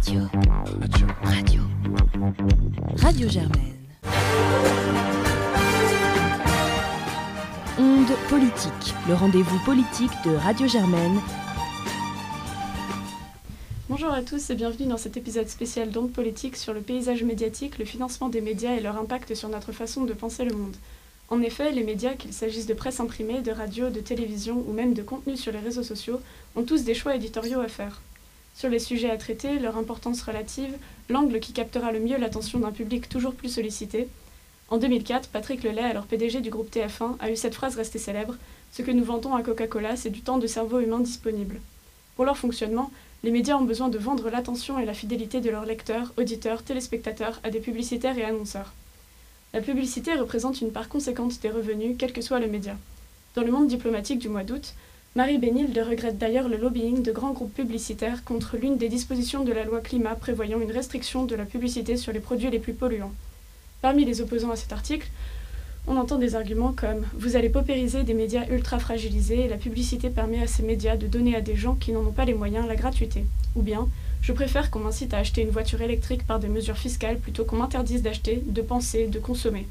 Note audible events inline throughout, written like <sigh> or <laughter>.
Radio. Radio. Radio. Radio Germaine. Onde politique, le rendez-vous politique de Radio Germaine. Bonjour à tous et bienvenue dans cet épisode spécial d'Onde politique sur le paysage médiatique, le financement des médias et leur impact sur notre façon de penser le monde. En effet, les médias, qu'il s'agisse de presse imprimée, de radio, de télévision ou même de contenu sur les réseaux sociaux, ont tous des choix éditoriaux à faire. Sur les sujets à traiter, leur importance relative, l'angle qui captera le mieux l'attention d'un public toujours plus sollicité. En 2004, Patrick Lelay, alors PDG du groupe TF1, a eu cette phrase restée célèbre Ce que nous vantons à Coca-Cola, c'est du temps de cerveau humain disponible. Pour leur fonctionnement, les médias ont besoin de vendre l'attention et la fidélité de leurs lecteurs, auditeurs, téléspectateurs à des publicitaires et annonceurs. La publicité représente une part conséquente des revenus, quel que soit le média. Dans le monde diplomatique du mois d'août, Marie Bénilde regrette d'ailleurs le lobbying de grands groupes publicitaires contre l'une des dispositions de la loi climat prévoyant une restriction de la publicité sur les produits les plus polluants. Parmi les opposants à cet article, on entend des arguments comme Vous allez paupériser des médias ultra fragilisés et la publicité permet à ces médias de donner à des gens qui n'en ont pas les moyens la gratuité. Ou bien je préfère qu'on m'incite à acheter une voiture électrique par des mesures fiscales plutôt qu'on m'interdise d'acheter, de penser, de consommer.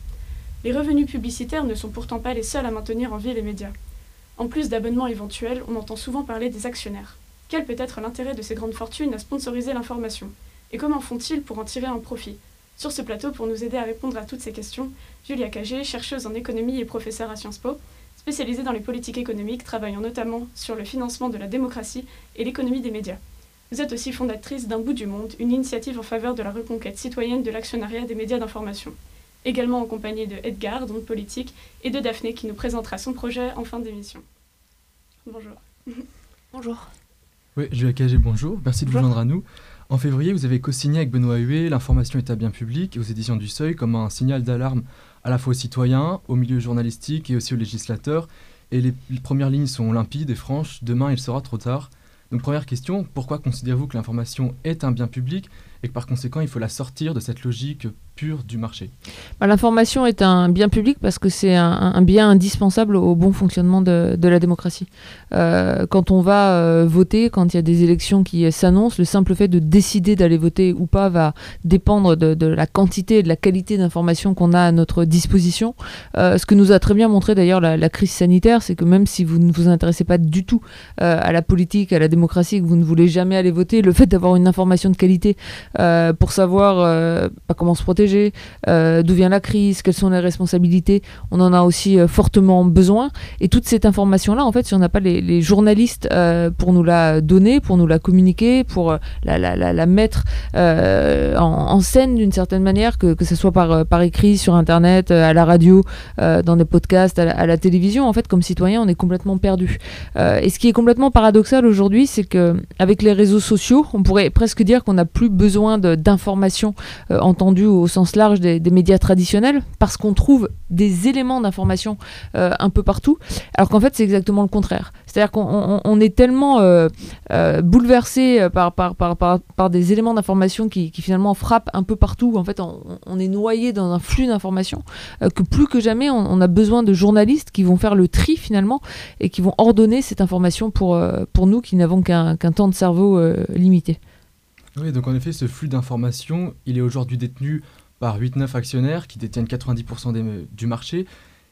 Les revenus publicitaires ne sont pourtant pas les seuls à maintenir en vie les médias. En plus d'abonnements éventuels, on entend souvent parler des actionnaires. Quel peut être l'intérêt de ces grandes fortunes à sponsoriser l'information? Et comment font-ils pour en tirer un profit? Sur ce plateau, pour nous aider à répondre à toutes ces questions, Julia Cagé, chercheuse en économie et professeure à Sciences Po, spécialisée dans les politiques économiques, travaillant notamment sur le financement de la démocratie et l'économie des médias. Vous êtes aussi fondatrice d'Un bout du monde, une initiative en faveur de la reconquête citoyenne de l'actionnariat des médias d'information. Également en compagnie de Edgar, donc politique, et de Daphné qui nous présentera son projet en fin d'émission. Bonjour. <laughs> Bonjour. Oui, Julia Cagé, bonjour. Merci de vous joindre à nous. En février, vous avez co-signé avec Benoît Huet L'information est un bien public aux éditions du Seuil comme un signal d'alarme à la fois aux citoyens, au milieu journalistique et aussi aux législateurs. Et les premières lignes sont limpides et franches. Demain, il sera trop tard. Donc première question, pourquoi considérez-vous que l'information est un bien public et que par conséquent il faut la sortir de cette logique pure du marché bah, L'information est un bien public parce que c'est un, bien indispensable au bon fonctionnement de, la démocratie. Euh, quand on va euh, voter, quand il y a des élections qui s'annoncent, le simple fait de décider d'aller voter ou pas va dépendre de, la quantité et de la qualité d'information qu'on a à notre disposition. Euh, ce que nous a très bien montré d'ailleurs la, la, crise sanitaire, c'est que même si vous ne vous intéressez pas du tout à la politique, à la démocratie, que vous ne voulez jamais aller voter, le fait d'avoir une information de qualité pour savoir bah, comment se protéger, euh, d'où vient la crise, quelles sont les responsabilités. On en a aussi euh, fortement besoin. Et toute cette information-là, en fait, si on n'a pas les, journalistes euh, pour nous la donner, pour nous la communiquer, pour la, mettre en, scène d'une certaine manière, que, que ce soit par, par écrit, sur Internet, à la radio, dans des podcasts, à la, télévision, en fait, comme citoyen, on est complètement perdu. et ce qui est complètement paradoxal aujourd'hui, c'est que avec les réseaux sociaux, on pourrait presque dire qu'on n'a plus besoin d'informations entendues au sens large des, médias traditionnels parce qu'on trouve des éléments d'information euh, un peu partout, alors qu'en fait c'est exactement le contraire. C'est-à-dire qu'on est tellement euh, euh, bouleversé par, par, par, par, des éléments d'information qui, finalement frappent un peu partout. En fait, on, est noyé dans un flux d'informations que plus que jamais on, a besoin de journalistes qui vont faire le tri finalement et qui vont ordonner cette information pour, pour nous qui n'avons qu'un temps de cerveau limité. Oui, donc en effet, ce flux d'informations, il est aujourd'hui détenu par 8-9 actionnaires qui détiennent 90% du marché.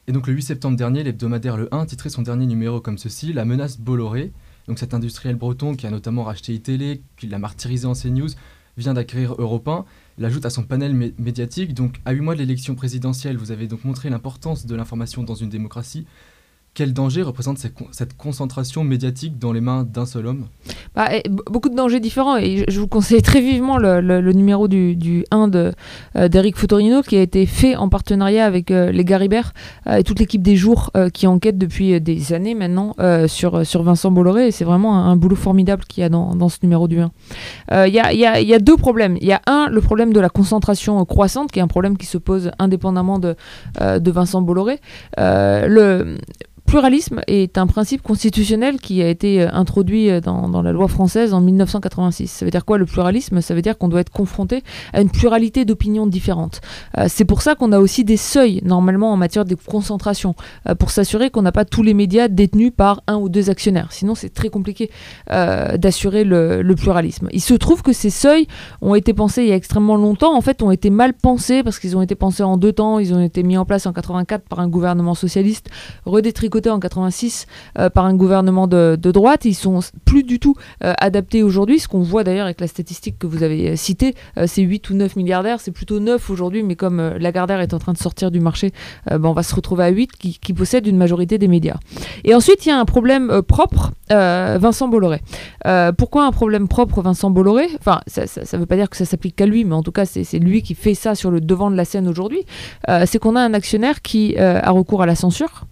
Et donc le 8 septembre dernier, l'hebdomadaire Le 1 titrait son dernier numéro comme ceci, La menace Bolloré. Donc cet industriel breton qui a notamment racheté iTélé, qui l'a martyrisé en CNews, vient d'acquérir Europe 1, l'ajoute à son panel médiatique. Donc à 8 mois de l'élection présidentielle, vous avez donc montré l'importance de l'information dans une démocratie. Quel danger représente cette concentration médiatique dans les mains d'un seul homme? Bah, Beaucoup de dangers différents. Et je vous conseille très vivement le, numéro du, du 1 euh, d'Eric Fotorino qui a été fait en partenariat avec euh, les Garibert euh, et toute l'équipe des jours qui enquête depuis des années maintenant sur, sur Vincent Bolloré. C'est vraiment un, boulot formidable qu'il y a dans, dans, ce numéro du 1. Il y a, y, y, a, deux problèmes. Il y a un, le problème de la concentration croissante, qui est un problème qui se pose indépendamment de, de Vincent Bolloré. Pluralisme est un principe constitutionnel qui a été euh, introduit euh, dans, la loi française en 1986. Ça veut dire quoi le pluralisme? Ça veut dire qu'on doit être confronté à une pluralité d'opinions différentes. Euh, c'est pour ça qu'on a aussi des seuils normalement en matière de concentration pour s'assurer qu'on n'a pas tous les médias détenus par un ou deux actionnaires. Sinon c'est très compliqué d'assurer le, pluralisme. Il se trouve que ces seuils ont été pensés il y a extrêmement longtemps. En fait, ont été mal pensés parce qu'ils ont été pensés en deux temps. Ils ont été mis en place en 84 par un gouvernement socialiste, redétricotés en 86 euh, par un gouvernement de, de, droite. Ils sont plus du tout euh, adaptés aujourd'hui. Ce qu'on voit d'ailleurs avec la statistique que vous avez euh, citée, c'est 8 ou 9 milliardaires. C'est plutôt 9 aujourd'hui, mais comme Lagardère est en train de sortir du marché, ben, on va se retrouver à 8 qui, qui possèdent une majorité des médias. Et ensuite, il y a un problème propre, Vincent Bolloré. pourquoi un problème propre, Vincent Bolloré? Enfin, ça ne veut pas dire que ça s'applique qu'à lui, mais en tout cas, c'est lui qui fait ça sur le devant de la scène aujourd'hui. c'est qu'on a un actionnaire qui a recours à la censure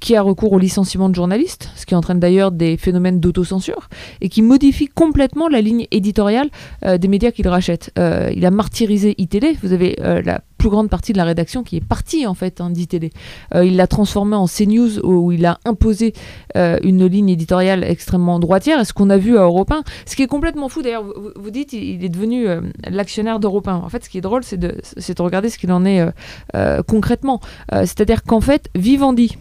qui a recours au licenciement de journalistes, ce qui entraîne d'ailleurs des phénomènes d'autocensure, et qui modifie complètement la ligne éditoriale euh, des médias qu'il rachète. Euh, il a martyrisé iTélé, vous avez euh, la plus grande partie de la rédaction qui est partie en fait hein, il l'a transformé en CNews où il a imposé une ligne éditoriale extrêmement droitière, et ce qu'on a vu à Europe 1, ce qui est complètement fou d'ailleurs, vous, vous, dites il est devenu l'actionnaire d'Europe 1. En fait, ce qui est drôle, c'est de, de, regarder ce qu'il en est concrètement. C'est-à-dire qu'en fait, Vivendi,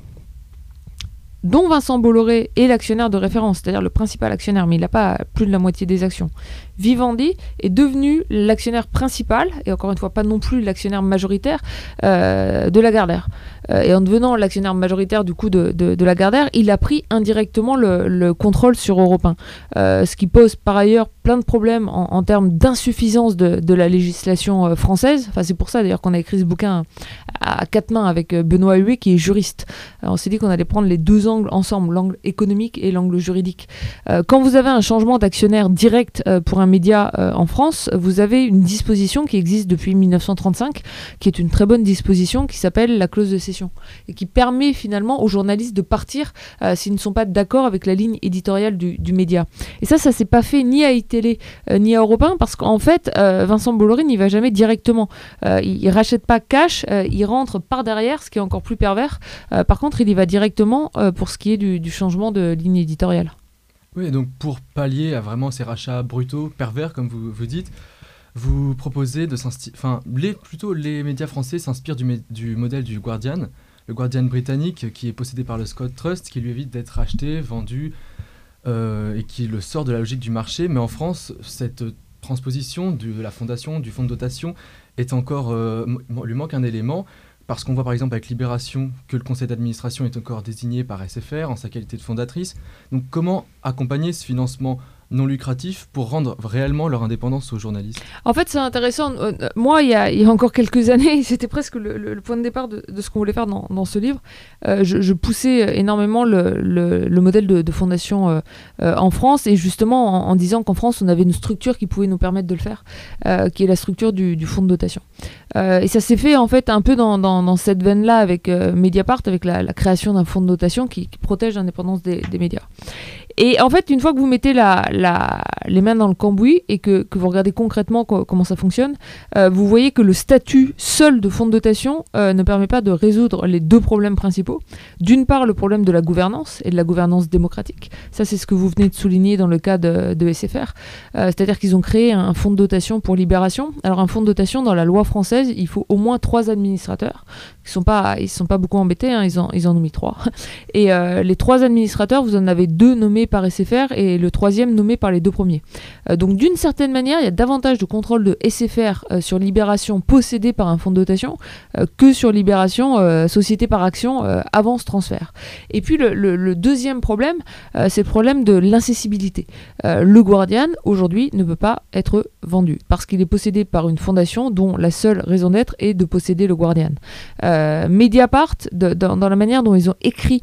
dont Vincent Bolloré est l'actionnaire de référence, c'est-à-dire le principal actionnaire, mais il n'a pas plus de la moitié des actions. Vivendi est devenu l'actionnaire principal, et encore une fois pas non plus l'actionnaire majoritaire, euh, de Lagardère. Euh, et en devenant l'actionnaire majoritaire du coup de, Lagardère, il a pris indirectement le, le contrôle sur Europe 1. Euh, ce qui pose par ailleurs plein de problèmes en, termes d'insuffisance de, la législation française. Enfin, c'est pour ça d'ailleurs qu'on a écrit ce bouquin à, quatre mains avec Benoît Huet qui est juriste. On s'est dit qu'on allait prendre les deux ensemble, l'angle économique et l'angle juridique. Euh, quand vous avez un changement d'actionnaire direct pour un média en France, vous avez une disposition qui existe depuis 1935, qui est une très bonne disposition, qui s'appelle la clause de cession et qui permet finalement aux journalistes de partir euh, s'ils ne sont pas d'accord avec la ligne éditoriale du, média. Et ça, ça s'est pas fait ni à iTélé euh, ni à Europe 1 parce qu'en fait, euh, Vincent Bolloré n'y va jamais directement. il, il rachète pas cash, il rentre par derrière, ce qui est encore plus pervers. par contre, il y va directement pour ce qui est du, changement de ligne éditoriale. Oui, donc pour pallier à vraiment ces rachats brutaux, pervers, comme vous, vous dites, vous proposez de s'inspirer. Enfin, les, plutôt les médias français s'inspirent du, du, modèle du Guardian, le Guardian britannique qui est possédé par le Scott Trust, qui lui évite d'être acheté, vendu euh, et qui le sort de la logique du marché. Mais en France, cette transposition de la fondation, du fonds de dotation, est encore euh, lui manque un élément. Parce qu'on voit par exemple avec Libération que le conseil d'administration est encore désigné par SFR en sa qualité de fondatrice. Donc comment accompagner ce financement? Non lucratifs pour rendre réellement leur indépendance aux journalistes En fait, c'est intéressant. Euh, moi, il y, a, encore quelques <laughs> années, c'était presque le, point de départ de, ce qu'on voulait faire dans, ce livre. Euh, je, poussais énormément le, le modèle de, fondation euh, en France et justement en, disant qu'en France, on avait une structure qui pouvait nous permettre de le faire, qui est la structure du, fonds de dotation. Et ça s'est fait en fait un peu dans, cette veine-là avec Mediapart, avec la, création d'un fonds de dotation qui, protège l'indépendance des médias. Et en fait, une fois que vous mettez les mains dans le cambouis et que, vous regardez concrètement co comment ça fonctionne, euh, vous voyez que le statut seul de fonds de dotation euh, ne permet pas de résoudre les deux problèmes principaux. D'une part, le problème de la gouvernance et de la gouvernance démocratique. Ça, c'est ce que vous venez de souligner dans le cas de, de SFR. Euh, C'est-à-dire qu'ils ont créé un fonds de dotation pour Libération. Alors, un fonds de dotation, dans la loi française, il faut au moins trois administrateurs. Ils sont pas, ils sont pas beaucoup embêtés, hein, ils, en, ils en ont mis trois. <laughs> Et euh, les trois administrateurs, vous en avez deux nommés par SFR et le troisième nommé par les deux premiers. Euh, donc d'une certaine manière, il y a davantage de contrôle de SFR euh, sur Libération possédée par un fonds de dotation que sur Libération société par action avant ce transfert. Et puis le, deuxième problème, c'est le problème de l'incessibilité. le Guardian, aujourd'hui, ne peut pas être vendu parce qu'il est possédé par une fondation dont la seule raison d'être est de posséder le Guardian. Mediapart, de, dans, la manière dont ils ont écrit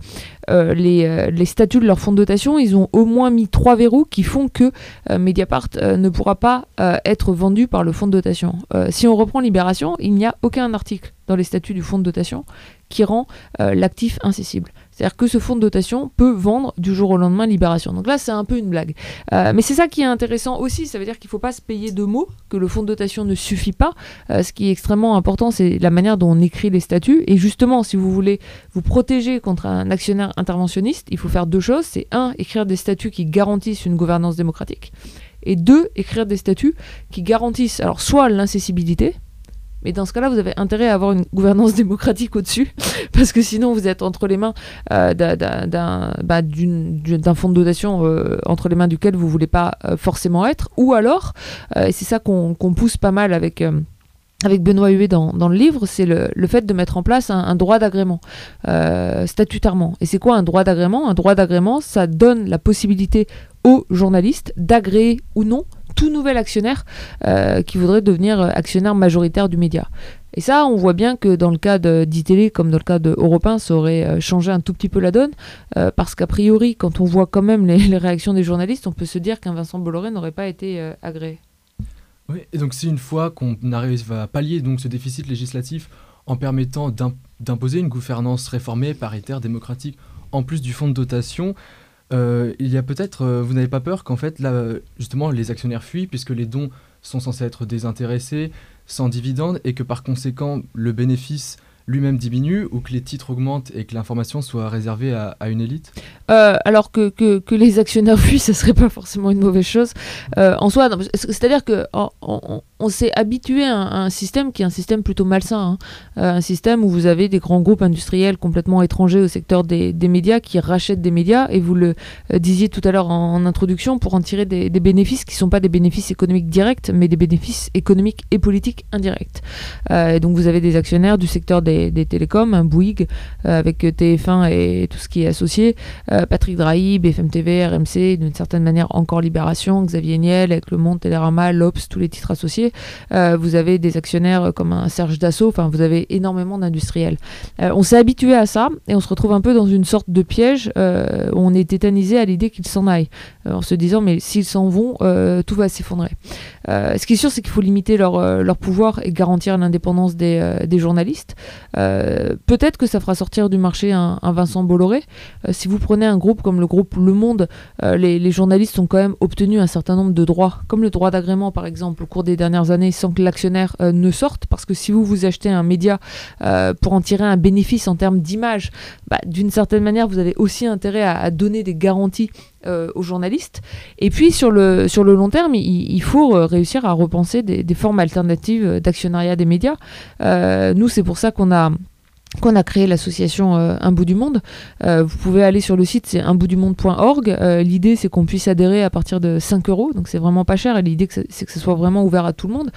euh, les, euh, les, statuts de leur fonds de dotation, ils ont au moins mis trois verrous qui font que euh, Mediapart ne pourra pas être vendu par le fonds de dotation. si on reprend Libération, il n'y a aucun article dans les statuts du fonds de dotation qui rend l'actif incessible. C'est-à-dire que ce fonds de dotation peut vendre du jour au lendemain Libération. Donc là, c'est un peu une blague. Euh, mais c'est ça qui est intéressant aussi. Ça veut dire qu'il ne faut pas se payer de mots, que le fonds de dotation ne suffit pas. Euh, ce qui est extrêmement important, c'est la manière dont on écrit les statuts. Et justement, si vous voulez vous protéger contre un actionnaire interventionniste, il faut faire deux choses. C'est un, écrire des statuts qui garantissent une gouvernance démocratique. Et deux, écrire des statuts qui garantissent alors soit l'incessibilité, mais dans ce cas-là, vous avez intérêt à avoir une gouvernance <laughs> démocratique au-dessus, <laughs> parce que sinon vous êtes entre les mains euh, bah, d'un fonds de dotation euh, entre les mains duquel vous ne voulez pas euh, forcément être. Ou alors, et c'est ça qu'on pousse pas mal avec avec Benoît Huet dans, le livre, c'est le, fait de mettre en place un, droit d'agrément statutairement. Et c'est quoi un droit d'agrément? Un droit d'agrément, ça donne la possibilité aux journalistes d'agréer ou non tout nouvel actionnaire euh, qui voudrait devenir euh, actionnaire majoritaire du média. Et ça, on voit bien que dans le cas d'ITélé, comme dans le cas de ça aurait euh, changé un tout petit peu la donne, parce qu'a priori, quand on voit quand même les, réactions des journalistes, on peut se dire qu'un Vincent Bolloré n'aurait pas été agréé. Oui, et donc si une fois qu'on arrive à pallier donc ce déficit législatif en permettant d'imposer une gouvernance réformée, paritaire, démocratique, en plus du fonds de dotation, euh, il y a peut-être, euh, vous n'avez pas peur qu'en fait, là, justement, les actionnaires fuient puisque les dons sont censés être désintéressés, sans dividendes, et que par conséquent, le bénéfice lui-même diminue ou que les titres augmentent et que l'information soit réservée à, une élite? Euh, Alors que, les actionnaires <laughs> fuient, ce serait pas forcément une mauvaise chose. En soi, c'est-à-dire que s'est habitué à un, système qui est un système plutôt malsain, hein. euh, un système où vous avez des grands groupes industriels complètement étrangers au secteur des, médias qui rachètent des médias, et vous le disiez tout à l'heure en, introduction, pour en tirer des, bénéfices qui ne sont pas des bénéfices économiques directs, mais des bénéfices économiques et politiques indirects. et donc vous avez des actionnaires du secteur des télécoms, Bouygues euh, avec TF1 et tout ce qui est associé, euh, Patrick Drahi, BFM TV, RMC, d'une certaine manière encore Libération, Xavier Niel avec Le Monde, Télérama, l'Obs, tous les titres associés. Euh, vous avez des actionnaires comme un Serge Dassault, enfin vous avez énormément d'industriels. on s'est habitué à ça et on se retrouve un peu dans une sorte de piège où on est tétanisé à l'idée qu'ils s'en aillent, en se disant mais s'ils s'en vont, tout va s'effondrer. ce qui est sûr, c'est qu'il faut limiter leur, pouvoir et garantir l'indépendance des, journalistes. Euh, peut-être que ça fera sortir du marché un, Vincent Bolloré. Euh, si vous prenez un groupe comme le groupe Le Monde, euh, les, journalistes ont quand même obtenu un certain nombre de droits, comme le droit d'agrément par exemple, au cours des dernières années, sans que l'actionnaire ne sorte. Parce que si vous vous achetez un média pour en tirer un bénéfice en termes d'image, bah, d'une certaine manière, vous avez aussi intérêt à, donner des garanties aux journalistes. Et puis sur le, sur le long terme, il, faut réussir à repenser des formes alternatives d'actionnariat des médias. nous, c'est pour ça qu'on a qu'on a créé l'association euh, Un bout du monde. Euh, vous pouvez aller sur le site, c'est unboutdumonde.org. Euh, l'idée, c'est qu'on puisse adhérer à partir de 5 euros, donc c'est vraiment pas cher. Et l'idée, c'est que ce soit vraiment ouvert à tout le monde,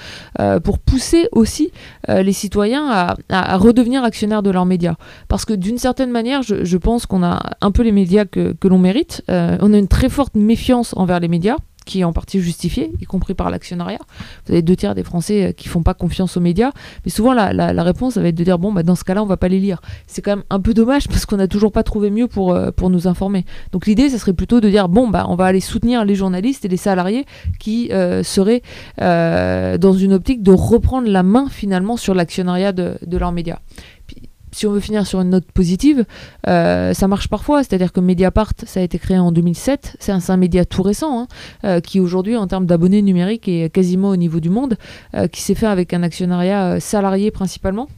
pour pousser aussi les citoyens à, redevenir actionnaires de leurs médias. Parce que d'une certaine manière, je, pense qu'on a un peu les médias que, que l'on mérite. on a une très forte méfiance envers les médias qui est en partie justifié, y compris par l'actionnariat. Vous avez deux tiers des Français euh, qui font pas confiance aux médias, mais souvent la, réponse ça va être de dire bon bah dans ce cas-là on va pas les lire. C'est quand même un peu dommage <laughs> parce qu'on n'a toujours pas trouvé mieux pour, euh, pour nous informer. Donc l'idée ça serait plutôt de dire bon bah on va aller soutenir les journalistes et les salariés qui euh, seraient dans une optique de reprendre la main finalement sur l'actionnariat de leurs médias si on veut finir sur une note positive, euh, ça marche parfois. C'est-à-dire que Mediapart, ça a été créé en 2007. C'est un, média tout récent, hein, euh, qui aujourd'hui, en termes d'abonnés numériques, est quasiment au niveau du monde, euh, qui s'est fait avec un actionnariat salarié principalement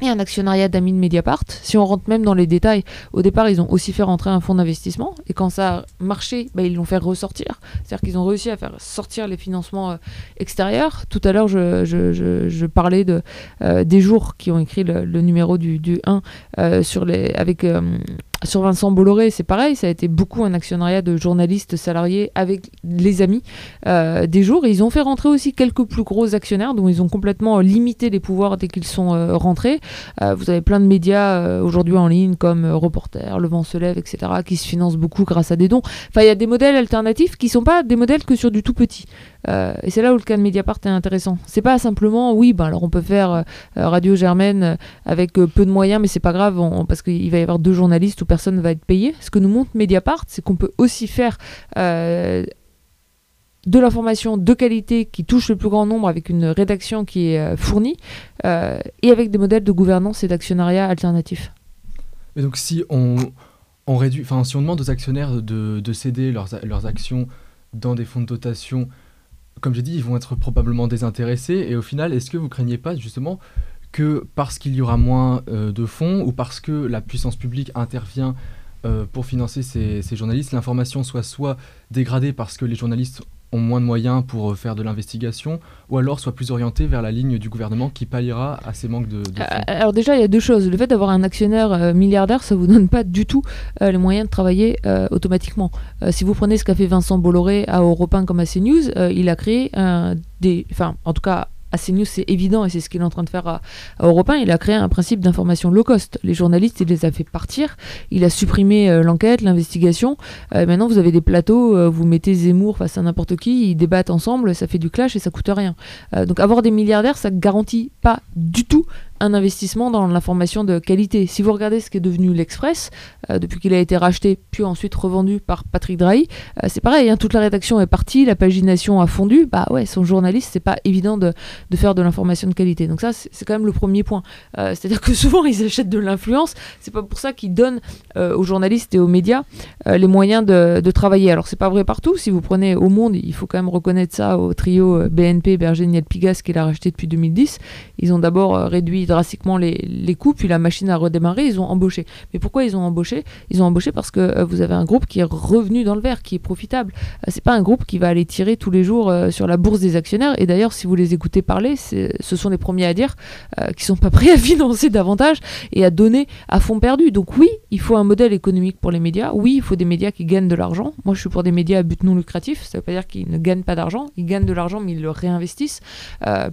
et un actionnariat d'amis Mediapart. Si on rentre même dans les détails, au départ, ils ont aussi fait rentrer un fonds d'investissement. Et quand ça a marché, bah, ils l'ont fait ressortir. C'est-à-dire qu'ils ont réussi à faire sortir les financements euh, extérieurs. Tout à l'heure, je, parlais euh, des jours qui ont écrit le, numéro du, du 1 euh, sur les, avec sur Vincent Bolloré, c'est pareil, ça a été beaucoup un actionnariat de journalistes salariés avec les amis euh, des jours. ils ont fait rentrer aussi quelques plus gros actionnaires dont ils ont complètement limité les pouvoirs dès qu'ils sont euh, rentrés. Euh, vous avez plein de médias aujourd'hui en ligne comme Reporter, Le Vent se lève, etc., qui se financent beaucoup grâce à des dons. Enfin, il y a des modèles alternatifs qui ne sont pas des modèles que sur du tout petit. Euh, et c'est là où le cas de Mediapart est intéressant. C'est pas simplement, oui, ben alors on peut faire euh, Radio Germaine euh, avec peu de moyens, mais c'est pas grave parce qu'il va y avoir deux journalistes personne ne va être payé. Ce que nous montre Mediapart, c'est qu'on peut aussi faire de l'information de qualité qui touche le plus grand nombre avec une rédaction qui est fournie et avec des modèles de gouvernance et d'actionnariat alternatifs. Et donc si on, réduit, enfin, si on demande aux actionnaires de, de céder leurs, leurs actions dans des fonds de dotation, comme j'ai dit, ils vont être probablement désintéressés. Et au final, est-ce que vous craignez pas justement que parce qu'il y aura moins euh, de fonds ou parce que la puissance publique intervient euh, pour financer ces, journalistes, l'information soit soit dégradée parce que les journalistes ont moins de moyens pour euh, faire de l'investigation, ou alors soit plus orientée vers la ligne du gouvernement qui palliera à ces manques de, de fonds. Alors déjà, il y a deux choses. Le fait d'avoir un actionnaire milliardaire, ça vous donne pas du tout les moyens de travailler automatiquement. Si vous prenez ce qu'a fait Vincent Bolloré à Europe 1 comme à CNews, il a créé des, enfin, en tout cas. À CNews, c'est évident et c'est ce qu'il est en train de faire à, à Europe 1. Il a créé un principe d'information low cost. Les journalistes, il les a fait partir. Il a supprimé euh, l'enquête, l'investigation. Euh, maintenant, vous avez des plateaux, euh, vous mettez Zemmour face à n'importe qui, ils débattent ensemble, ça fait du clash et ça coûte rien. Donc avoir des milliardaires, ça garantit pas du tout un investissement dans l'information de qualité. Si vous regardez ce qui est devenu l'Express, euh, depuis qu'il a été racheté, puis ensuite revendu par Patrick Drahi, euh, c'est pareil, hein, toute la rédaction est partie, la pagination a fondu, bah ouais, son journaliste, c'est pas évident de, de faire de l'information de qualité. Donc ça, c'est quand même le premier point. Euh, C'est-à-dire que <laughs> souvent, ils achètent de l'influence, c'est pas pour ça qu'ils donnent aux journalistes et aux médias les moyens de, de travailler. Alors c'est pas vrai partout, si vous prenez au monde, il faut quand même reconnaître ça au trio BNP, Berger, Niel Pigas, qui l'a racheté depuis 2010. Ils ont d'abord réduit drastiquement les, les coûts, puis la machine a redémarré, ils ont embauché. Mais pourquoi ils ont embauché? Ils ont embauché parce que euh, vous avez un groupe qui est revenu dans le vert, qui est profitable. Euh, c'est pas un groupe qui va aller tirer tous les jours euh, sur la bourse des actionnaires. Et d'ailleurs, si vous les écoutez parler, ce sont les premiers à dire euh, qu'ils sont pas <laughs> prêts à financer davantage et à donner à fond perdu. Donc oui, il faut un modèle économique pour les médias. Oui, il faut des médias qui gagnent de l'argent. Moi, je suis pour des médias à but non lucratif. Ça veut pas dire qu'ils ne gagnent pas d'argent. Ils gagnent de l'argent, mais ils le réinvestissent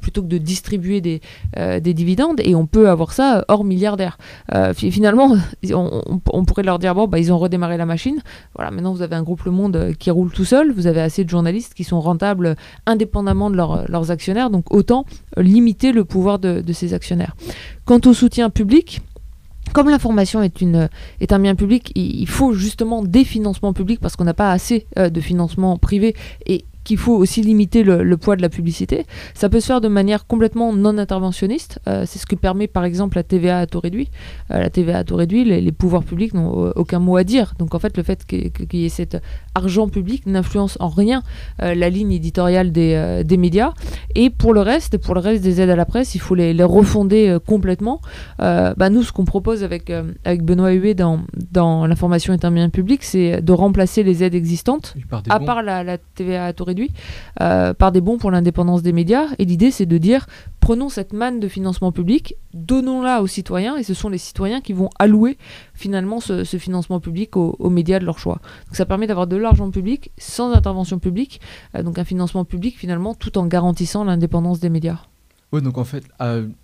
plutôt que de distribuer des, des dividendes. Et on peut avoir ça hors milliardaire. Euh, fi- finalement, <laughs> on, pourrait leur dire bon, bah, ils ont redémarré la machine. Voilà, maintenant vous avez un groupe Le Monde euh, qui roule tout seul. Vous avez assez de journalistes qui sont rentables euh, indépendamment de leur- leurs actionnaires. Donc autant limiter le pouvoir de, de ces actionnaires. Quant au soutien public, comme l'information est, est un bien public, il, faut justement des financements publics parce qu'on n'a pas assez de financement privé et qu'il faut aussi limiter le, le poids de la publicité. Ça peut se faire de manière complètement non interventionniste. Euh, c'est ce que permet par exemple la TVA à taux réduit. Euh, la TVA à taux réduit, les, les pouvoirs publics n'ont euh, aucun mot à dire. Donc en fait, le fait qu'il y ait cet argent public n'influence en rien euh, la ligne éditoriale des, des médias. Et pour le reste, pour le reste des aides à la presse, il faut les, les refonder complètement. Bah, nous, ce qu'on propose avec, avec Benoît Huet dans, dans l'information est un bien public, c'est de remplacer les aides existantes à part la, la TVA à taux réduit, euh, par des bons pour l'indépendance des médias. Et l'idée, c'est de dire, prenons cette manne de financement public, donnons-la aux citoyens, et ce sont les citoyens qui vont allouer finalement ce, ce financement public aux, aux médias de leur choix. Donc ça permet d'avoir de l'argent public sans intervention publique, euh, donc un financement public finalement, tout en garantissant l'indépendance des médias. Ouais, donc en fait,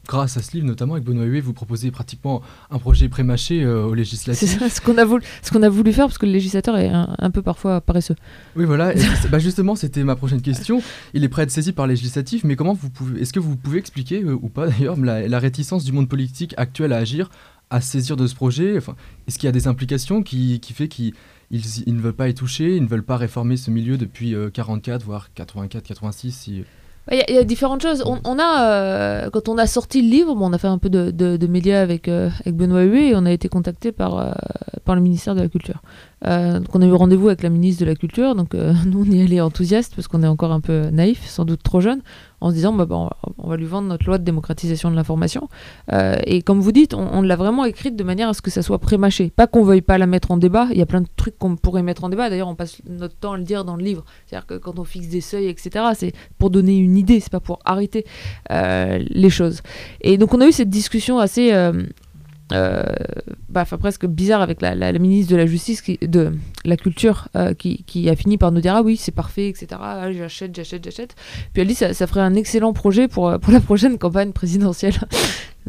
grâce à ce livre, notamment avec Benoît Huet, vous proposez pratiquement un projet prémâché euh, aux C'est législatives. ça ce qu'on a, voulu- ce qu'on a voulu faire, parce que le législateur est un, un peu parfois paresseux. Oui, voilà. <laughs> c'est- bah justement, c'était ma prochaine question. Il est prêt à être saisi par les législatives, mais comment vous pouvez, est-ce que vous pouvez expliquer euh, ou pas d'ailleurs la, la réticence du monde politique actuel à agir, à saisir de ce projet? Enfin, est-ce qu'il y a des implications qui, qui fait qu'ils ils, ils ne veulent pas y toucher, ils ne veulent pas réformer ce milieu depuis euh, 44 voire 84, 86 si... Il y, a- différentes choses. On, a, euh, quand on a sorti le livre, bon, on a fait un peu de, de- médias avec, euh, avec Benoît Huet et on a été contacté par, euh, par le ministère de la Culture. Donc on a eu rendez-vous avec la ministre de la Culture, donc <laughs> nous on y allait enthousiaste parce qu'on est encore un peu naïf, sans doute trop jeune, en se disant bah, bah, on, va- lui vendre notre loi de démocratisation de l'information. Euh, et comme vous dites, on, l'a vraiment écrite de manière à ce que ça soit prémâché. Pas qu'on veuille pas la mettre en débat, il y a plein de trucs qu'on pourrait mettre en débat, d'ailleurs on passe notre temps à le dire dans le livre. C'est-à-dire que quand on fixe des seuils, etc., c'est pour donner une idée, c'est pas pour arrêter euh, les choses. Et donc on a eu cette discussion assez, euh, bah, presque bizarre avec la, ministre de la Justice, de la Culture, euh, qui, a fini par nous dire ah oui c'est parfait, etc. Ah, j'achète, j'achète, j'achète. Puis elle dit ça, ferait un excellent projet pour, euh, pour la prochaine campagne présidentielle.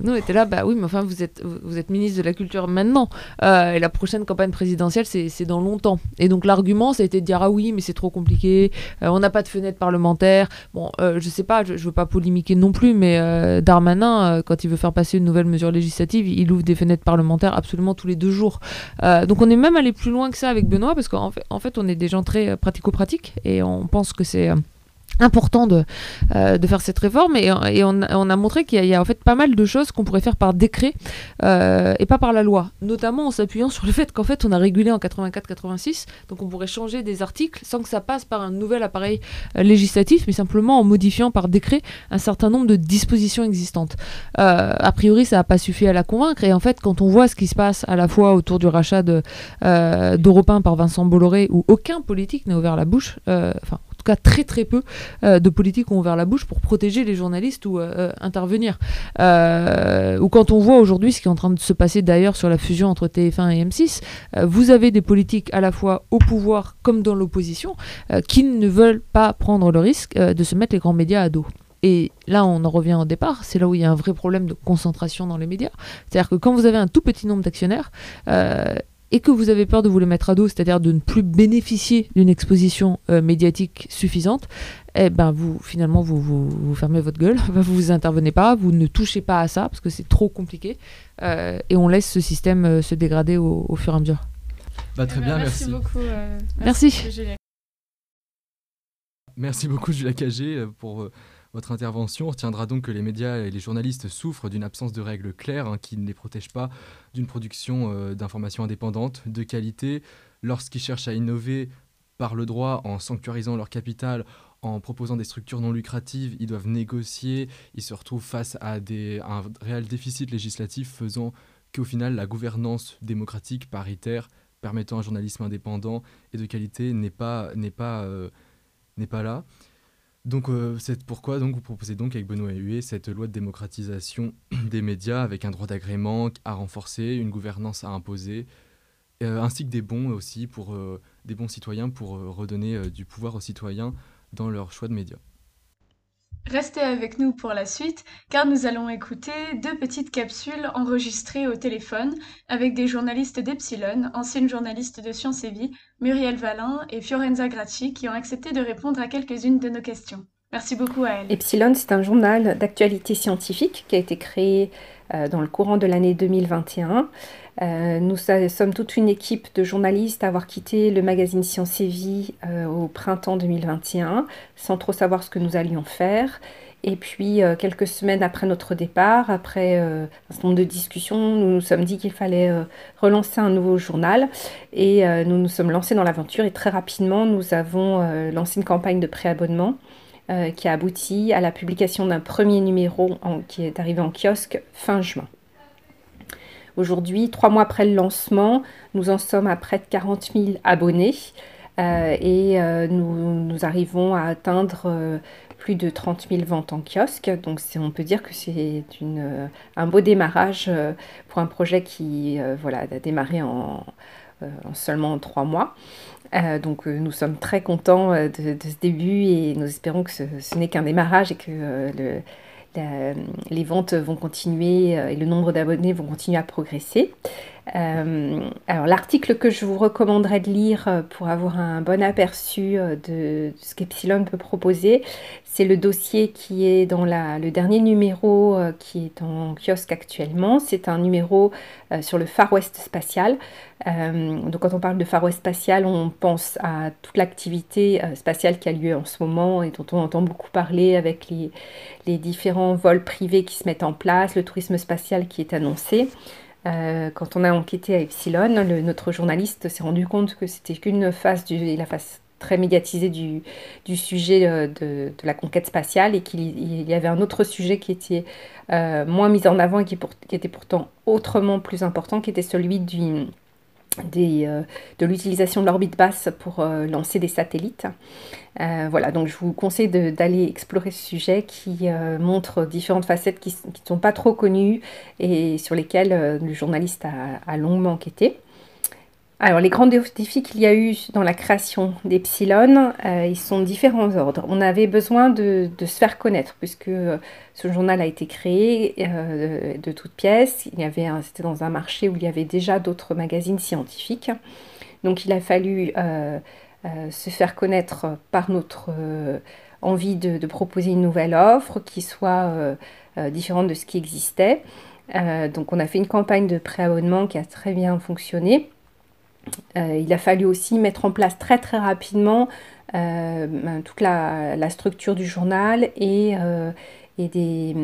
Nous on était là, bah oui, mais enfin vous êtes, vous- êtes ministre de la Culture maintenant. Euh, et la prochaine campagne présidentielle, c'est dans longtemps. Et donc l'argument, ça a été de dire ah oui, mais c'est trop compliqué, euh, on n'a pas de fenêtre parlementaire. Bon, euh, je sais pas, je, je veux pas polémiquer non plus, mais euh, Darmanin, quand il veut faire passer une nouvelle mesure législative, il ouvre des fenêtres parlementaires absolument tous les deux jours. Donc on est même allé plus loin que ça avec Benoît, parce qu'en fait, on est des gens très pratico-pratiques et on pense que c'est important de, euh, de faire cette réforme et, et on, a montré qu'il y, a en fait pas mal de choses qu'on pourrait faire par décret euh, et pas par la loi, notamment en s'appuyant sur le fait qu'en fait on a régulé en 84-86, donc on pourrait changer des articles sans que ça passe par un nouvel appareil euh, législatif, mais simplement en modifiant par décret un certain nombre de dispositions existantes. A priori ça n'a pas suffi à la convaincre et en fait quand on voit ce qui se passe à la fois autour du rachat d'Europe de, 1 par Vincent Bolloré où aucun politique n'a ouvert la bouche, enfin tout cas très très peu euh, de politiques ont ouvert la bouche pour protéger les journalistes ou euh, euh, intervenir. ou quand on voit aujourd'hui ce qui est en train de se passer d'ailleurs sur la fusion entre TF1 et M6, vous avez des politiques à la fois au pouvoir comme dans l'opposition qui ne veulent pas prendre le risque de se mettre les grands médias à dos. Et là, on en revient au départ, c'est là où il y a un vrai problème de concentration dans les médias. C'est-à-dire que quand vous avez un tout petit nombre d'actionnaires, et que vous avez peur de vous les mettre à dos, c'est-à-dire de ne plus bénéficier d'une exposition euh, médiatique suffisante, eh ben vous finalement vous, vous, fermez votre gueule, <laughs> vous vous intervenez pas, vous ne touchez pas à ça parce que c'est trop compliqué euh, et on laisse ce système euh, se dégrader au, au, fur et à mesure. Bah, très eh bien, ben, merci. merci. beaucoup. merci. Merci. merci beaucoup Julia Cagé pour votre intervention retiendra donc que les médias et les journalistes souffrent d'une absence de règles claires hein, qui ne les protègent pas d'une production euh, d'informations indépendantes, de qualité, lorsqu'ils cherchent à innover par le droit en sanctuarisant leur capital, en proposant des structures non lucratives, ils doivent négocier, ils se retrouvent face à un réel déficit législatif faisant qu'au final la gouvernance démocratique paritaire permettant un journalisme indépendant et de qualité n'est pas, n'est pas, euh, n'est pas là. Donc euh, c'est pourquoi donc vous proposez donc avec Benoît Huet cette loi de démocratisation <clears throat> des médias avec un droit d'agrément à renforcer, une gouvernance à imposer, euh, ainsi que des bons aussi pour euh, des bons citoyens pour redonner du pouvoir aux citoyens dans leur choix de médias. Restez avec nous pour la suite, car nous allons écouter deux petites capsules enregistrées au téléphone avec des journalistes d'Epsilon, anciennes journalistes de Sciences et Vie, Muriel Valin et Fiorenza Gracci, qui ont accepté de répondre à quelques-unes de nos questions. Merci beaucoup à elles. Epsilon, c'est un journal d'actualité scientifique qui a été créé dans le courant de l'année 2021. Euh, nous sommes toute une équipe de journalistes à avoir quitté le magazine Science et Vie euh, au printemps 2021, sans trop savoir ce que nous allions faire. Et puis, euh, quelques semaines après notre départ, après euh, un certain nombre de discussions, nous nous sommes dit qu'il fallait euh, relancer un nouveau journal. Et nous nous sommes lancés dans l'aventure. Et très rapidement, nous avons lancé une campagne de préabonnement qui a abouti à la publication d'un premier numéro qui est arrivé en kiosque fin juin. Aujourd'hui, trois mois après le lancement, nous en sommes à près de 40 000 abonnés. Euh, et euh, nous, arrivons à atteindre euh, plus de 30 000 ventes en kiosque. Donc on peut dire que c'est un beau démarrage pour un projet qui voilà, a démarré en, en seulement trois mois. Euh, donc nous sommes très contents de, de, ce début et nous espérons que ce, n'est qu'un démarrage et que les ventes vont continuer et le nombre d'abonnés vont continuer à progresser. Euh, alors l'article que je vous recommanderais de lire euh, pour avoir un bon aperçu euh, de, ce qu'Epsilon peut proposer, c'est le dossier qui est dans la, le dernier numéro qui est en kiosque actuellement. C'est un numéro sur le Far West spatial. donc quand on parle de Far West spatial, on pense à toute l'activité spatiale qui a lieu en ce moment et dont on entend beaucoup parler avec les, différents vols privés qui se mettent en place, le tourisme spatial qui est annoncé. Euh, quand on a enquêté à Epsilon, notre journaliste s'est rendu compte que c'était qu'une phase, du, la phase très médiatisée du, sujet euh, de, la conquête spatiale et qu'il y avait un autre sujet qui était euh, moins mis en avant et qui, était pourtant autrement plus important, qui était celui euh, de l'utilisation de l'orbite basse pour lancer des satellites. Voilà, donc je vous conseille d'aller explorer ce sujet qui montre différentes facettes qui ne sont pas trop connues et sur lesquelles le journaliste a longuement enquêté. Alors, les grands défis qu'il y a eu dans la création d'Epsilon, euh, ils sont différents ordres. On avait besoin de, se faire connaître, puisque euh, ce journal a été créé euh, de toutes pièces. C'était dans un marché où il y avait déjà d'autres magazines scientifiques. Donc, il a fallu euh, se faire connaître par notre envie de, de, proposer une nouvelle offre qui soit différente de ce qui existait. donc, on a fait une campagne de préabonnement qui a très bien fonctionné. Il a fallu aussi mettre en place très rapidement ben, toute la, structure du journal et, et des,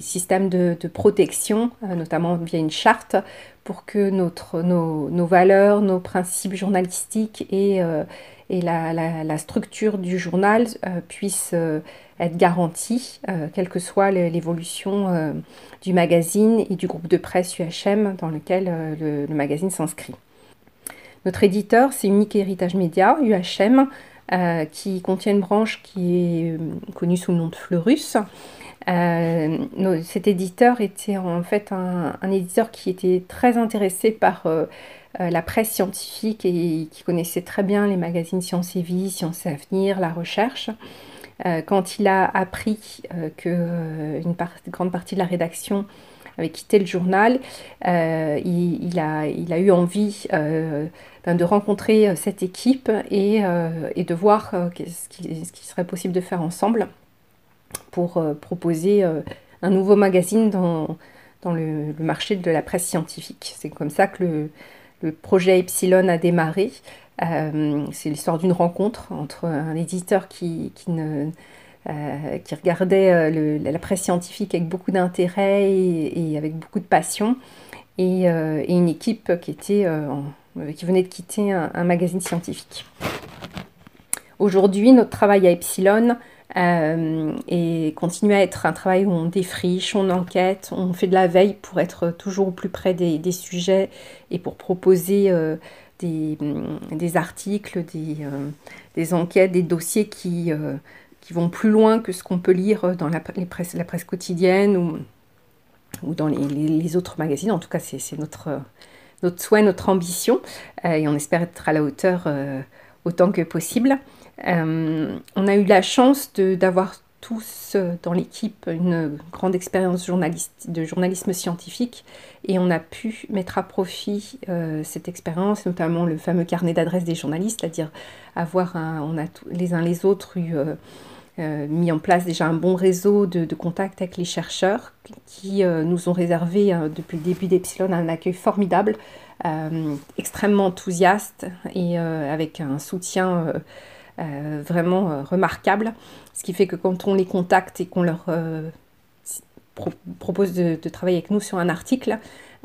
systèmes de, protection, notamment via une charte, pour que nos, valeurs, nos principes journalistiques et, la, structure du journal euh, puisse euh, être garantie, euh, quelle que soit l'évolution du magazine et du groupe de presse UHM dans lequel le, magazine s'inscrit. Notre éditeur, c'est Unique Héritage Média, UHM, qui contient une branche qui est connue sous le nom de Fleurus. cet éditeur était en fait un, éditeur qui était très intéressé par euh, la presse scientifique et qui connaissait très bien les magazines Sciences et Vie, Sciences et Avenir, la recherche. Euh, quand il a appris euh, que une grande partie de la rédaction avait quitté le journal, il, a, il, a, eu envie ben, de rencontrer cette équipe et, de voir ce qui, ce, qui, serait possible de faire ensemble pour proposer un nouveau magazine dans, le, marché de la presse scientifique. C'est comme ça que le, projet Epsilon a démarré. Euh, c'est l'histoire d'une rencontre entre un éditeur qui, ne, euh, qui regardait euh, la presse scientifique avec beaucoup d'intérêt et, avec beaucoup de passion, et, et une équipe qui, était, qui venait de quitter un, magazine scientifique. Aujourd'hui, notre travail à Epsilon continue à être un travail où on défriche, on enquête, on fait de la veille pour être toujours au plus près des, sujets et pour proposer euh, des, articles, des, euh, enquêtes, des dossiers qui, euh, qui vont plus loin que ce qu'on peut lire dans la, presse, la presse quotidienne ou, dans les, autres magazines. En tout cas, c'est notre, notre souhait, notre ambition, et on espère être à la hauteur autant que possible. on a eu la chance d'avoir tous euh, dans l'équipe une grande expérience de journalisme scientifique et on a pu mettre à profit euh, cette expérience, notamment le fameux carnet d'adresses des journalistes, c'est-à-dire avoir on a les uns les autres eu euh, mis en place déjà un bon réseau de, contacts avec les chercheurs qui nous ont réservé depuis le début d'Epsilon un accueil formidable, extrêmement enthousiaste et avec un soutien euh, vraiment euh, remarquable. Ce qui fait que quand on les contacte et qu'on leur euh, propose de, travailler avec nous sur un article,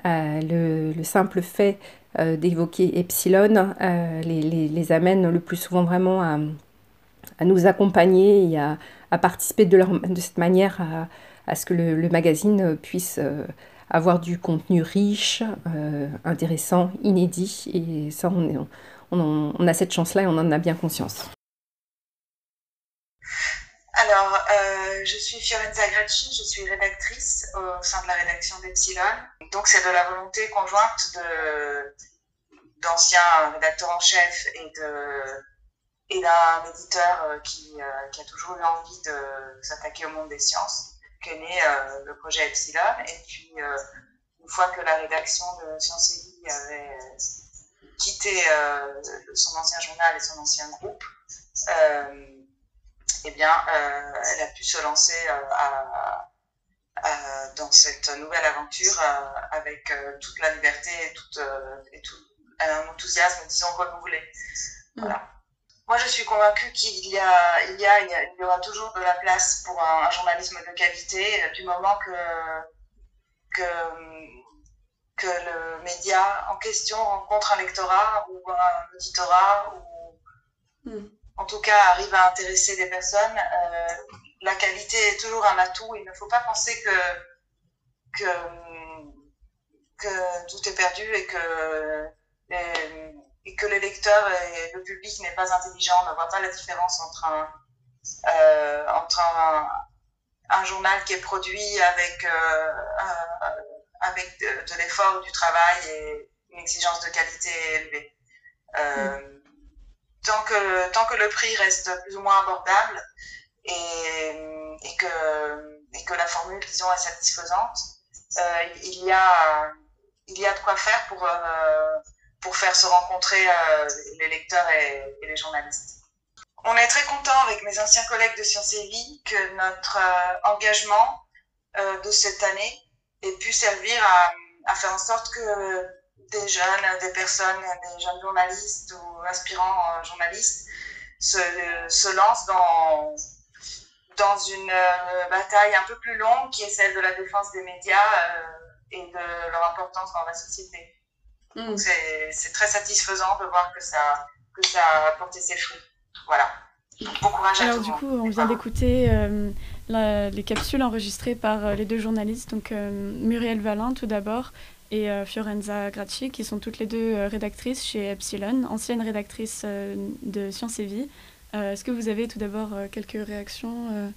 le, simple fait d'évoquer Epsilon les, amène le plus souvent vraiment à, à nous accompagner et à, participer de, cette manière à, ce que le, magazine puisse avoir du contenu riche, intéressant, inédit. Et ça, on, a cette chance-là et on en a bien conscience. Alors, euh, je suis Fiorenza Gracci, je suis rédactrice au sein de la rédaction d'Epsilon. Donc, c'est de la volonté conjointe d'anciens rédacteurs en chef et, de, et d'un éditeur euh, qui, euh, qui, a toujours eu envie de s'attaquer au monde des sciences qu'est né le projet Epsilon. Et puis, une fois que la rédaction de Sciences et Vie avait quitté son ancien journal et son ancien groupe, eh bien, euh, elle a pu se lancer euh, dans cette nouvelle aventure euh, avec toute la liberté et, toute, et tout, un enthousiasme, disons, renouvelé. Voilà. Moi, je suis convaincue qu'il y, a, il y, a, il y aura toujours de la place pour un, journalisme de qualité du moment que, que, que le média en question rencontre un lectorat ou un auditorat ou, mm en tout cas, arrive à intéresser des personnes. Euh, la qualité est toujours un atout. Il ne faut pas penser que, que, que tout est perdu et que, et, que le lecteur et le public n'est pas intelligent, ne voit pas la différence entre un, euh, entre un, journal qui est produit avec, euh, avec de, l'effort, du travail et une exigence de qualité élevée. Mm tant que, tant que le prix reste plus ou moins abordable et, et, que, et que la formule, disons, est satisfaisante, euh, il, y a, il y a de quoi faire pour, euh, pour faire se rencontrer euh, les lecteurs et, les journalistes. On est très content avec mes anciens collègues de Sciences et Vie que notre engagement de cette année ait pu servir à, faire en sorte que des jeunes, des personnes, des jeunes journalistes ou aspirants journalistes se, lancent dans une bataille un peu plus longue qui est celle de la défense des médias et de leur importance dans la société. Mm. c'est très satisfaisant de voir que ça, que ça a porté ses fruits. Voilà. bon courage à Alors, du coup, on vient d'écouter euh, les capsules enregistrées par euh, les deux journalistes, donc euh, Muriel Valin tout d'abord et Fiorenza Gracci, qui sont toutes les deux rédactrices chez Epsilon, anciennes rédactrices de Sciences et Vie. Est-ce que vous avez tout d'abord quelques réactions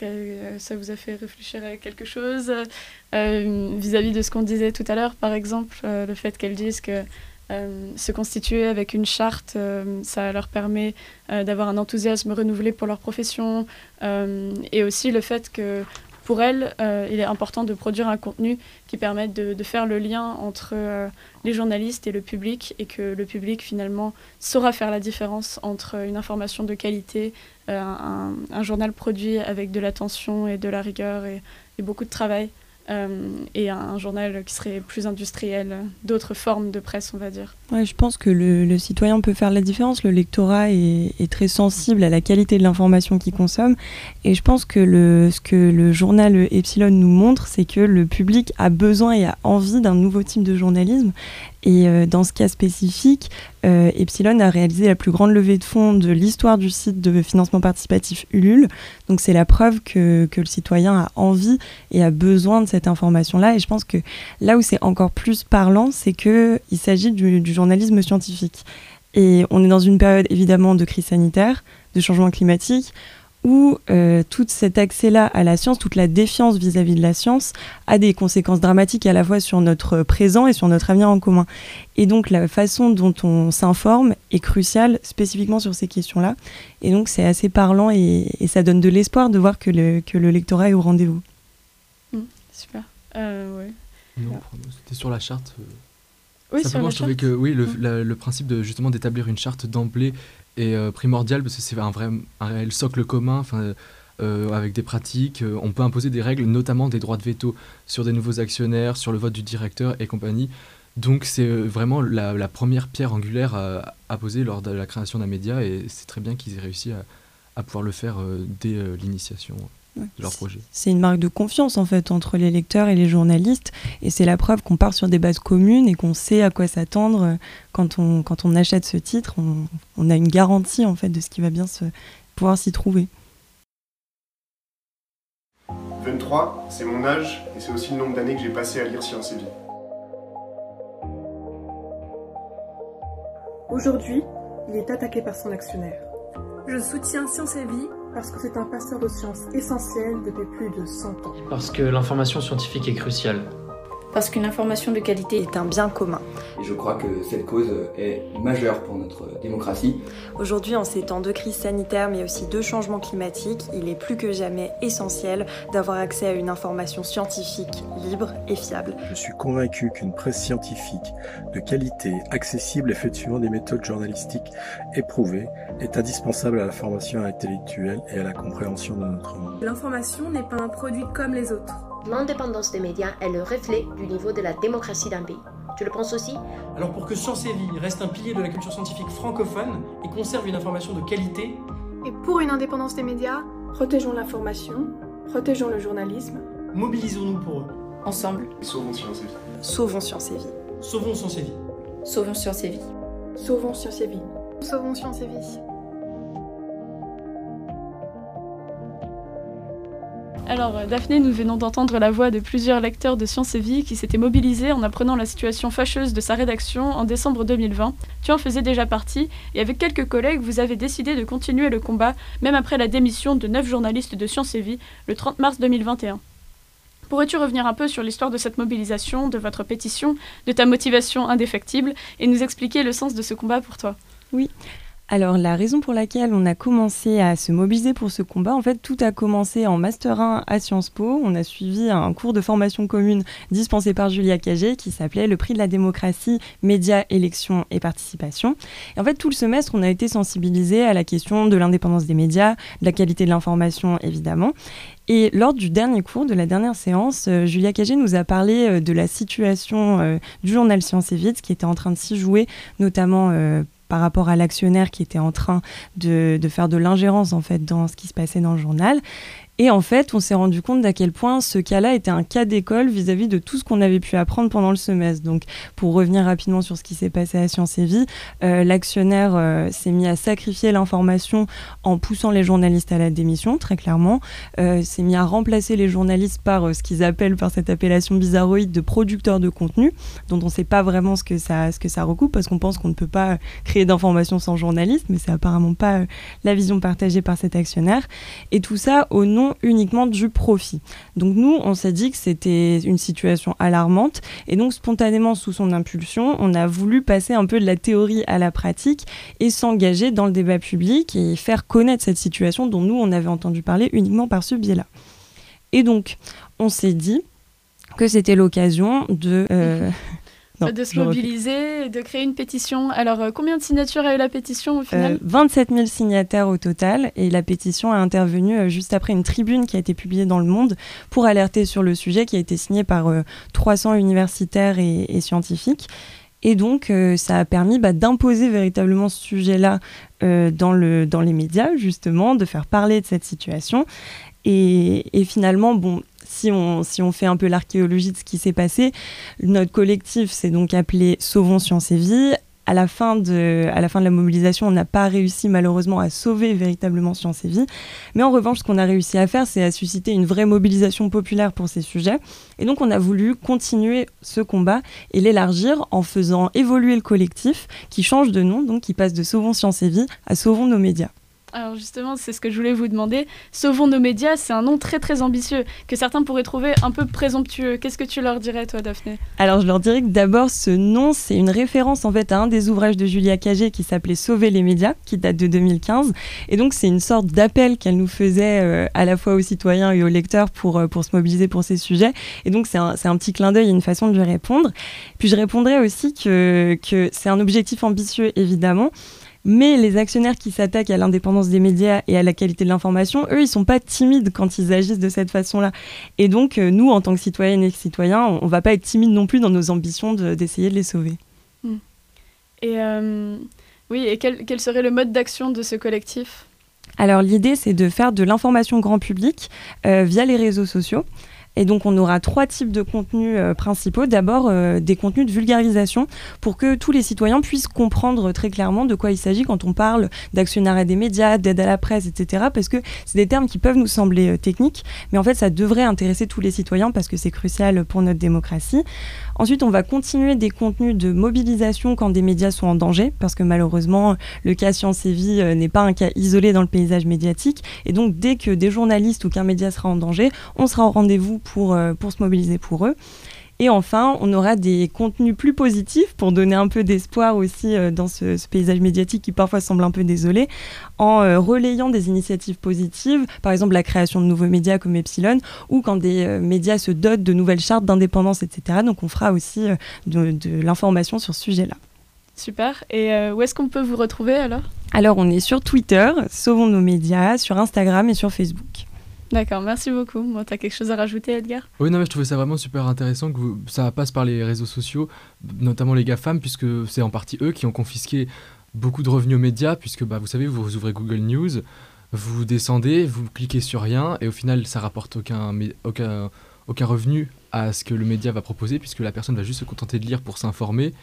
ça vous a fait réfléchir à quelque chose vis-à-vis de ce qu'on disait tout à l'heure, par exemple, le fait qu'elles disent que euh, se constituer avec une charte, euh, ça leur permet euh, d'avoir un enthousiasme renouvelé pour leur profession et aussi le fait que pour elles, il est important de produire un contenu qui permette de, faire le lien entre les journalistes et le public et que le public finalement saura faire la différence entre une information de qualité, un, journal produit avec de l'attention et de la rigueur et beaucoup de travail. euh, et un, journal qui serait plus industriel, d'autres formes de presse, on va dire. Ouais, je pense que le, citoyen peut faire la différence. Le lectorat est, très sensible à la qualité de l'information qu'il consomme. Et je pense que ce que le journal Epsilon nous montre, c'est que le public a besoin et a envie d'un nouveau type de journalisme. Et euh, dans ce cas spécifique, euh, Epsilon a réalisé la plus grande levée de fonds de l'histoire du site de financement participatif Ulule. Donc c'est la preuve que, le citoyen a envie et a besoin de cette information-là. Et je pense que là où c'est encore plus parlant, c'est qu'il s'agit du, du journalisme scientifique. Et on est dans une période évidemment de crise sanitaire, de changement climatique où euh, tout cet accès-là à la science, toute la défiance vis-à-vis de la science, a des conséquences dramatiques à la fois sur notre présent et sur notre avenir en commun. Et donc la façon dont on s'informe est cruciale spécifiquement sur ces questions-là. Et donc c'est assez parlant et, ça donne de l'espoir de voir que le, que le lectorat est au rendez-vous. Mmh, super. Euh, ouais. Non, c'était sur la charte. Euh, oui, Simplement, je trouvais que oui, le, mmh. le principe de justement d'établir une charte d'emblée est euh, primordial parce que c'est un vrai un réel socle commun. Enfin, euh, avec des pratiques, euh, on peut imposer des règles, notamment des droits de veto sur des nouveaux actionnaires, sur le vote du directeur et compagnie. Donc c'est vraiment la, première pierre angulaire à, poser lors de la création d'un média et c'est très bien qu'ils aient réussi à, à pouvoir le faire dès l'initiation leur projet. C'est une marque de confiance en fait entre les lecteurs et les journalistes et c'est la preuve qu'on part sur des bases communes et qu'on sait à quoi s'attendre quand on, quand on achète ce titre. On, on, a une garantie en fait de ce qui va bien se, pouvoir s'y trouver. 23, c'est mon âge et c'est aussi le nombre d'années que j'ai passé à lire Science et Vie. Aujourd'hui, il est attaqué par son actionnaire. Je soutiens Science et Vie parce que c'est un pasteur de sciences essentiel depuis plus de 100 ans. Parce que l'information scientifique est cruciale parce qu'une information de qualité est un bien commun. Et je crois que cette cause est majeure pour notre démocratie. Aujourd'hui, en ces temps de crise sanitaire, mais aussi de changement climatique, il est plus que jamais essentiel d'avoir accès à une information scientifique libre et fiable. Je suis convaincu qu'une presse scientifique de qualité, accessible et faite suivant des méthodes journalistiques éprouvées est indispensable à la formation intellectuelle et à la compréhension de notre monde. L'information n'est pas un produit comme les autres l'indépendance des médias est le reflet du niveau de la démocratie d'un pays. Tu le penses aussi? Alors pour que Science et Vie reste un pilier de la culture scientifique francophone et conserve une information de qualité, et pour une indépendance des médias, protégeons l'information, protégeons le journalisme, mobilisons-nous pour eux. Ensemble, sauvons Science et Vie. Sauvons Science et Vie. Sauvons Science et Vie. Sauvons Science et Vie. Sauvons Science et Vie. Sauvons Science et Vie. Alors, euh, Daphné, nous venons d'entendre la voix de plusieurs lecteurs de Sciences et Vie qui s'étaient mobilisés en apprenant la situation fâcheuse de sa rédaction en décembre 2020. Tu en faisais déjà partie, et avec quelques collègues, vous avez décidé de continuer le combat, même après la démission de neuf journalistes de Sciences et Vie le 30 mars 2021. Pourrais-tu revenir un peu sur l'histoire de cette mobilisation, de votre pétition, de ta motivation indéfectible, et nous expliquer le sens de ce combat pour toi? Oui. Alors la raison pour laquelle on a commencé à se mobiliser pour ce combat, en fait tout a commencé en Master 1 à Sciences Po. On a suivi un cours de formation commune dispensé par Julia Cagé qui s'appelait le prix de la démocratie, médias, élections et participation. Et en fait tout le semestre on a été sensibilisé à la question de l'indépendance des médias, de la qualité de l'information évidemment. Et lors du dernier cours, de la dernière séance, euh, Julia Cagé nous a parlé euh, de la situation euh, du journal Science et Vite, qui était en train de s'y jouer, notamment par rapport à l'actionnaire qui était en train de, faire de l'ingérence dans ce qui se passait dans le journal. Et en fait, on s'est rendu compte d'à quel point ce cas-là était un cas d'école vis-à-vis de tout ce qu'on avait pu apprendre pendant le semestre. Donc, pour revenir rapidement sur ce qui s'est passé à Sciences et Vie, euh, l'actionnaire euh, s'est mis à sacrifier l'information en poussant les journalistes à la démission, très clairement. Euh, s'est mis à remplacer les journalistes par ce qu'ils appellent, par cette appellation bizarroïde, de producteurs de contenu, dont on ne sait pas vraiment ce que ça, ce que ça recoupe, parce qu'on pense qu'on ne peut pas créer d'informations sans journalistes, mais c'est apparemment pas la vision partagée par cet actionnaire. Et tout ça au nom uniquement du profit. Donc nous, on s'est dit que c'était une situation alarmante et donc spontanément, sous son impulsion, on a voulu passer un peu de la théorie à la pratique et s'engager dans le débat public et faire connaître cette situation dont nous, on avait entendu parler uniquement par ce biais-là. Et donc, on s'est dit que c'était l'occasion de... Euh, <laughs> de se mobiliser, de créer une pétition. Alors, euh, combien de signatures a eu la pétition au final 27 euh, 000 signataires au total. Et la pétition a intervenu euh, juste après une tribune qui a été publiée dans Le Monde pour alerter sur le sujet, qui a été signée par 300 universitaires et, scientifiques. Et donc, ça a permis bah, d'imposer véritablement ce sujet-là dans, le, dans les médias, justement, de faire parler de cette situation. Et, et finalement, bon, si on, si on fait un peu l'archéologie de ce qui s'est passé, notre collectif s'est donc appelé Sauvons Science et Vie. À la, fin de, à la fin de la mobilisation, on n'a pas réussi malheureusement à sauver véritablement Science et Vie. Mais en revanche, ce qu'on a réussi à faire, c'est à susciter une vraie mobilisation populaire pour ces sujets. Et donc, on a voulu continuer ce combat et l'élargir en faisant évoluer le collectif qui change de nom, donc qui passe de Sauvons Science et Vie à Sauvons nos médias. Alors justement, c'est ce que je voulais vous demander. Sauvons nos médias, c'est un nom très très ambitieux que certains pourraient trouver un peu présomptueux. Qu'est-ce que tu leur dirais, toi, Daphné? Alors je leur dirais que d'abord, ce nom, c'est une référence en fait à un des ouvrages de Julia Cagé qui s'appelait Sauver les médias, qui date de 2015. Et donc c'est une sorte d'appel qu'elle nous faisait euh, à la fois aux citoyens et aux lecteurs pour, euh, pour se mobiliser pour ces sujets. Et donc c'est un, un, petit clin d'œil une façon de lui répondre. Puis je répondrais aussi que, que c'est un objectif ambitieux, évidemment. Mais les actionnaires qui s'attaquent à l'indépendance des médias et à la qualité de l'information, eux, ils sont pas timides quand ils agissent de cette façon-là. Et donc, euh, nous, en tant que citoyennes et citoyens, on, ne va pas être timides non plus dans nos ambitions d'essayer de, les sauver. Hmm. Et euh, oui, et quel, quel serait le mode d'action de ce collectif? Alors l'idée, c'est de faire de l'information grand public euh, via les réseaux sociaux. Et donc, on aura trois types de contenus euh, principaux. D'abord, euh, des contenus de vulgarisation pour que tous les citoyens puissent comprendre très clairement de quoi il s'agit quand on parle d'actionnariat des médias, d'aide à la presse, etc. Parce que c'est des termes qui peuvent nous sembler euh, techniques, mais en fait, ça devrait intéresser tous les citoyens parce que c'est crucial pour notre démocratie. Ensuite, on va continuer des contenus de mobilisation quand des médias sont en danger, parce que malheureusement, le cas Science et Vie n'est pas un cas isolé dans le paysage médiatique. Et donc, dès que des journalistes ou qu'un média sera en danger, on sera au rendez-vous pour, euh, pour se mobiliser pour eux. Et enfin, on aura des contenus plus positifs pour donner un peu d'espoir aussi euh, dans ce, paysage médiatique qui parfois semble un peu désolé, en euh, relayant des initiatives positives, par exemple la création de nouveaux médias comme Epsilon, ou quand des médias se dotent de nouvelles chartes d'indépendance, etc. Donc on fera aussi de, de l'information sur ce sujet-là. Super. Et où est-ce qu'on peut vous retrouver alors? Alors on est sur Twitter, Sauvons nos médias, sur Instagram et sur Facebook. D'accord, merci beaucoup. Bon, tu as quelque chose à rajouter, Edgar? Oui, non, mais je trouvais ça vraiment super intéressant que ça passe par les réseaux sociaux, notamment les GAFAM, puisque c'est en partie eux qui ont confisqué beaucoup de revenus aux médias, puisque bah, vous savez, vous ouvrez Google News, vous descendez, vous cliquez sur rien, et au final, ça rapporte aucun, aucun, aucun revenu à ce que le média va proposer, puisque la personne va juste se contenter de lire pour s'informer.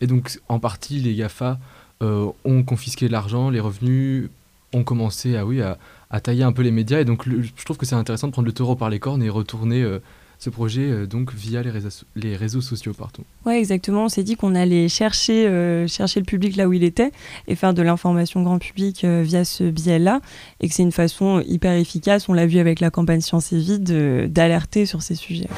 Et donc, en partie, les GAFA euh, ont confisqué l'argent, les revenus, ont commencé à, oui, à, à tailler un peu les médias. Et donc, je trouve que c'est intéressant de prendre le taureau par les cornes et retourner euh, ce projet euh, donc via les réseaux, les réseaux sociaux partout. Ouais, exactement. On s'est dit qu'on allait chercher, euh, chercher le public là où il était et faire de l'information grand public via ce biais-là. Et que c'est une façon hyper efficace, on l'a vu avec la campagne Science et Vie, d'alerter sur ces sujets.